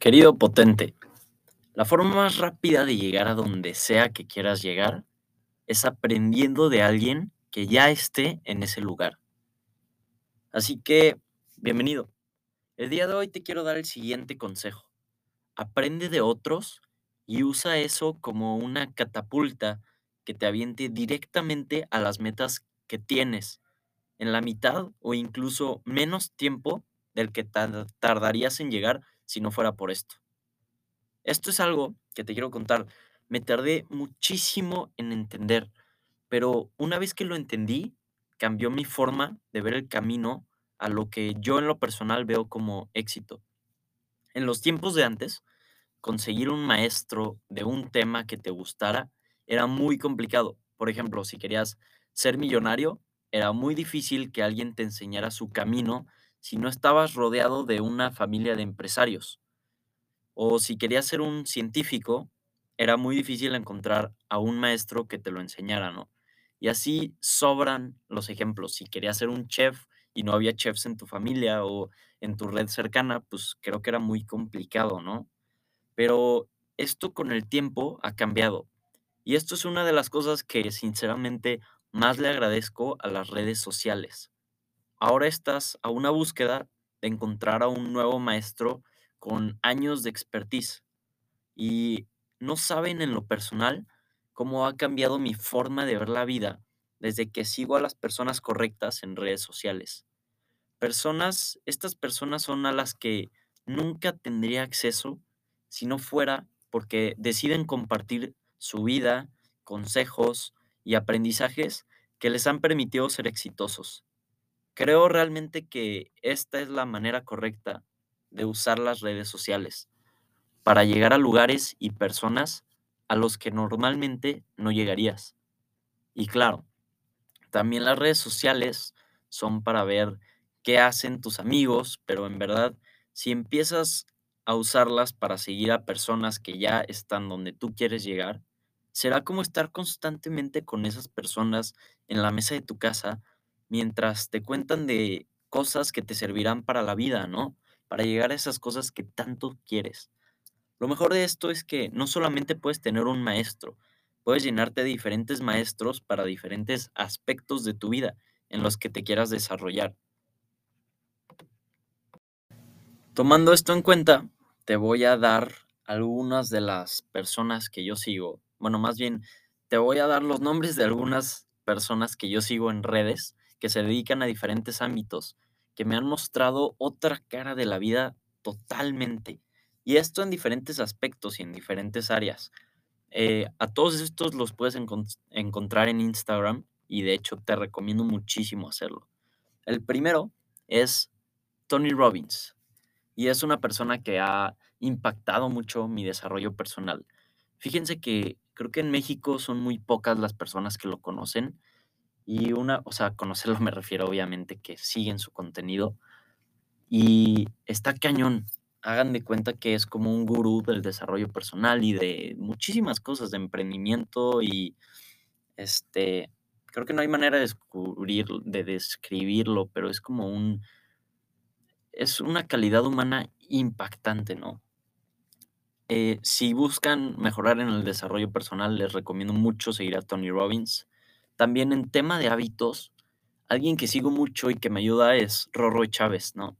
Querido potente, la forma más rápida de llegar a donde sea que quieras llegar es aprendiendo de alguien que ya esté en ese lugar. Así que, bienvenido. El día de hoy te quiero dar el siguiente consejo. Aprende de otros y usa eso como una catapulta que te aviente directamente a las metas que tienes en la mitad o incluso menos tiempo del que tar- tardarías en llegar si no fuera por esto. Esto es algo que te quiero contar. Me tardé muchísimo en entender, pero una vez que lo entendí, cambió mi forma de ver el camino a lo que yo en lo personal veo como éxito. En los tiempos de antes, conseguir un maestro de un tema que te gustara era muy complicado. Por ejemplo, si querías ser millonario, era muy difícil que alguien te enseñara su camino si no estabas rodeado de una familia de empresarios. O si querías ser un científico, era muy difícil encontrar a un maestro que te lo enseñara, ¿no? Y así sobran los ejemplos. Si querías ser un chef y no había chefs en tu familia o en tu red cercana, pues creo que era muy complicado, ¿no? Pero esto con el tiempo ha cambiado. Y esto es una de las cosas que sinceramente más le agradezco a las redes sociales. Ahora estás a una búsqueda de encontrar a un nuevo maestro con años de expertise y no saben en lo personal cómo ha cambiado mi forma de ver la vida desde que sigo a las personas correctas en redes sociales. Personas, estas personas son a las que nunca tendría acceso si no fuera porque deciden compartir su vida, consejos y aprendizajes que les han permitido ser exitosos. Creo realmente que esta es la manera correcta de usar las redes sociales para llegar a lugares y personas a los que normalmente no llegarías. Y claro, también las redes sociales son para ver qué hacen tus amigos, pero en verdad, si empiezas a usarlas para seguir a personas que ya están donde tú quieres llegar, será como estar constantemente con esas personas en la mesa de tu casa mientras te cuentan de cosas que te servirán para la vida, ¿no? Para llegar a esas cosas que tanto quieres. Lo mejor de esto es que no solamente puedes tener un maestro, puedes llenarte de diferentes maestros para diferentes aspectos de tu vida en los que te quieras desarrollar. Tomando esto en cuenta, te voy a dar algunas de las personas que yo sigo. Bueno, más bien, te voy a dar los nombres de algunas personas que yo sigo en redes que se dedican a diferentes ámbitos, que me han mostrado otra cara de la vida totalmente. Y esto en diferentes aspectos y en diferentes áreas. Eh, a todos estos los puedes encon- encontrar en Instagram y de hecho te recomiendo muchísimo hacerlo. El primero es Tony Robbins y es una persona que ha impactado mucho mi desarrollo personal. Fíjense que creo que en México son muy pocas las personas que lo conocen y una, o sea, conocerlo me refiero obviamente que siguen su contenido y está cañón. Hagan de cuenta que es como un gurú del desarrollo personal y de muchísimas cosas de emprendimiento y este, creo que no hay manera de descubrir, de describirlo, pero es como un, es una calidad humana impactante, ¿no? Eh, si buscan mejorar en el desarrollo personal, les recomiendo mucho seguir a Tony Robbins. También en tema de hábitos, alguien que sigo mucho y que me ayuda es Rorro Chávez, ¿no?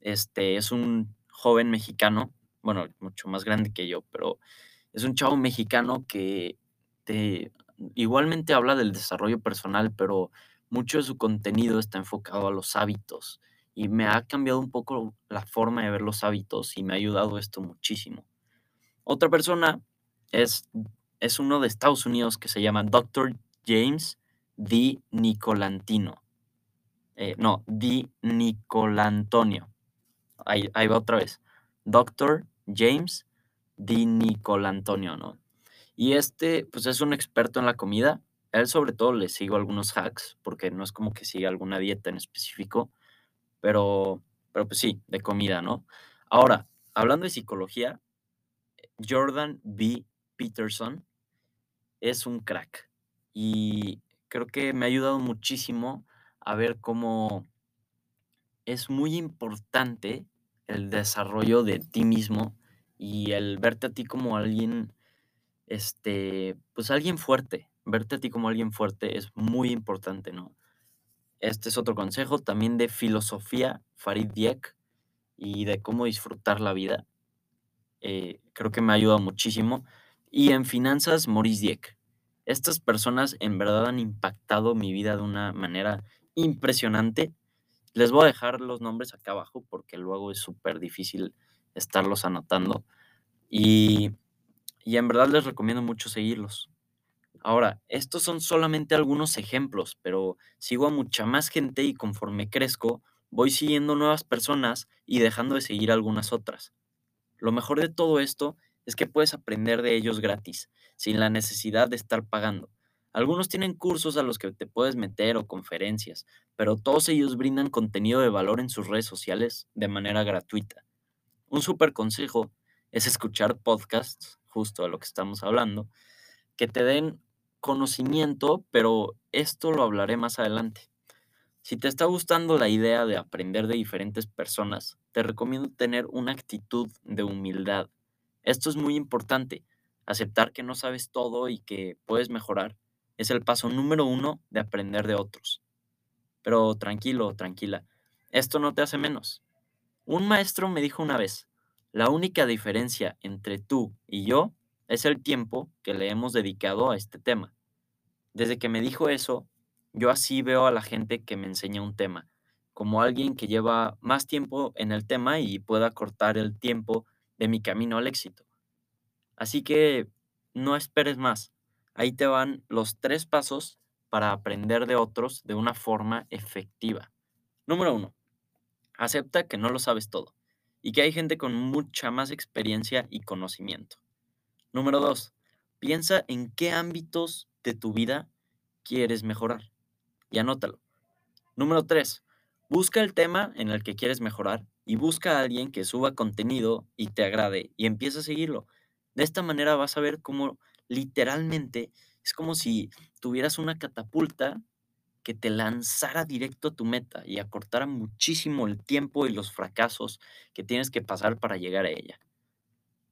Este es un joven mexicano, bueno, mucho más grande que yo, pero es un chavo mexicano que te, igualmente habla del desarrollo personal, pero mucho de su contenido está enfocado a los hábitos y me ha cambiado un poco la forma de ver los hábitos y me ha ayudado esto muchísimo. Otra persona es, es uno de Estados Unidos que se llama Dr. James D. Nicolantino. Eh, no, Di Nicolantonio. Ahí, ahí va otra vez. Dr. James Di Nicolantonio, ¿no? Y este, pues es un experto en la comida. Él sobre todo le sigo algunos hacks, porque no es como que siga alguna dieta en específico, pero, pero pues sí, de comida, ¿no? Ahora, hablando de psicología, Jordan B. Peterson es un crack y creo que me ha ayudado muchísimo a ver cómo es muy importante el desarrollo de ti mismo y el verte a ti como alguien, este, pues alguien fuerte, verte a ti como alguien fuerte es muy importante, ¿no? Este es otro consejo también de filosofía, Farid Diek, y de cómo disfrutar la vida. Eh, creo que me ha ayudado muchísimo. Y en finanzas, Maurice Dieck. Estas personas en verdad han impactado mi vida de una manera impresionante. Les voy a dejar los nombres acá abajo porque luego es súper difícil estarlos anotando. Y, y en verdad les recomiendo mucho seguirlos. Ahora, estos son solamente algunos ejemplos, pero sigo a mucha más gente y conforme crezco, voy siguiendo nuevas personas y dejando de seguir algunas otras. Lo mejor de todo esto es que puedes aprender de ellos gratis, sin la necesidad de estar pagando. Algunos tienen cursos a los que te puedes meter o conferencias, pero todos ellos brindan contenido de valor en sus redes sociales de manera gratuita. Un super consejo es escuchar podcasts, justo a lo que estamos hablando, que te den conocimiento, pero esto lo hablaré más adelante. Si te está gustando la idea de aprender de diferentes personas, te recomiendo tener una actitud de humildad. Esto es muy importante. Aceptar que no sabes todo y que puedes mejorar es el paso número uno de aprender de otros. Pero tranquilo, tranquila, esto no te hace menos. Un maestro me dijo una vez, la única diferencia entre tú y yo es el tiempo que le hemos dedicado a este tema. Desde que me dijo eso, yo así veo a la gente que me enseña un tema, como alguien que lleva más tiempo en el tema y pueda cortar el tiempo de mi camino al éxito. Así que no esperes más. Ahí te van los tres pasos para aprender de otros de una forma efectiva. Número uno, acepta que no lo sabes todo y que hay gente con mucha más experiencia y conocimiento. Número dos, piensa en qué ámbitos de tu vida quieres mejorar y anótalo. Número 3. Busca el tema en el que quieres mejorar y busca a alguien que suba contenido y te agrade y empieza a seguirlo. De esta manera vas a ver cómo literalmente es como si tuvieras una catapulta que te lanzara directo a tu meta y acortara muchísimo el tiempo y los fracasos que tienes que pasar para llegar a ella.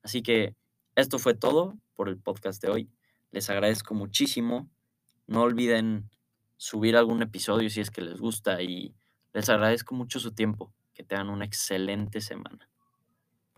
Así que esto fue todo por el podcast de hoy. Les agradezco muchísimo. No olviden subir algún episodio si es que les gusta y les agradezco mucho su tiempo. Que tengan una excelente semana.